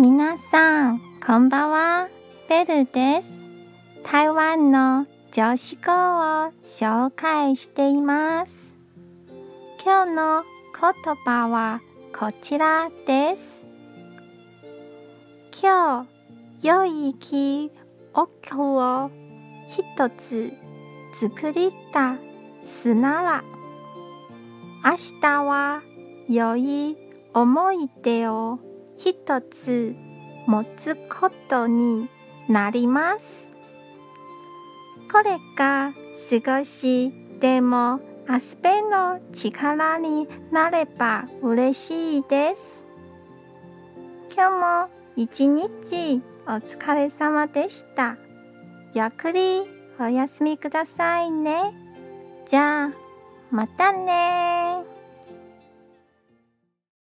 皆さん、こんばんは。ベルです。台湾の女子校を紹介しています。今日の言葉はこちらです。今日、良い記憶を一つ作りたすなら、明日は良い思い出を一つ持つことになります。これが少しでもアスペの力になれば嬉しいです。今日も一日お疲れ様でした。ゆっくりお休みくださいね。じゃあ、またね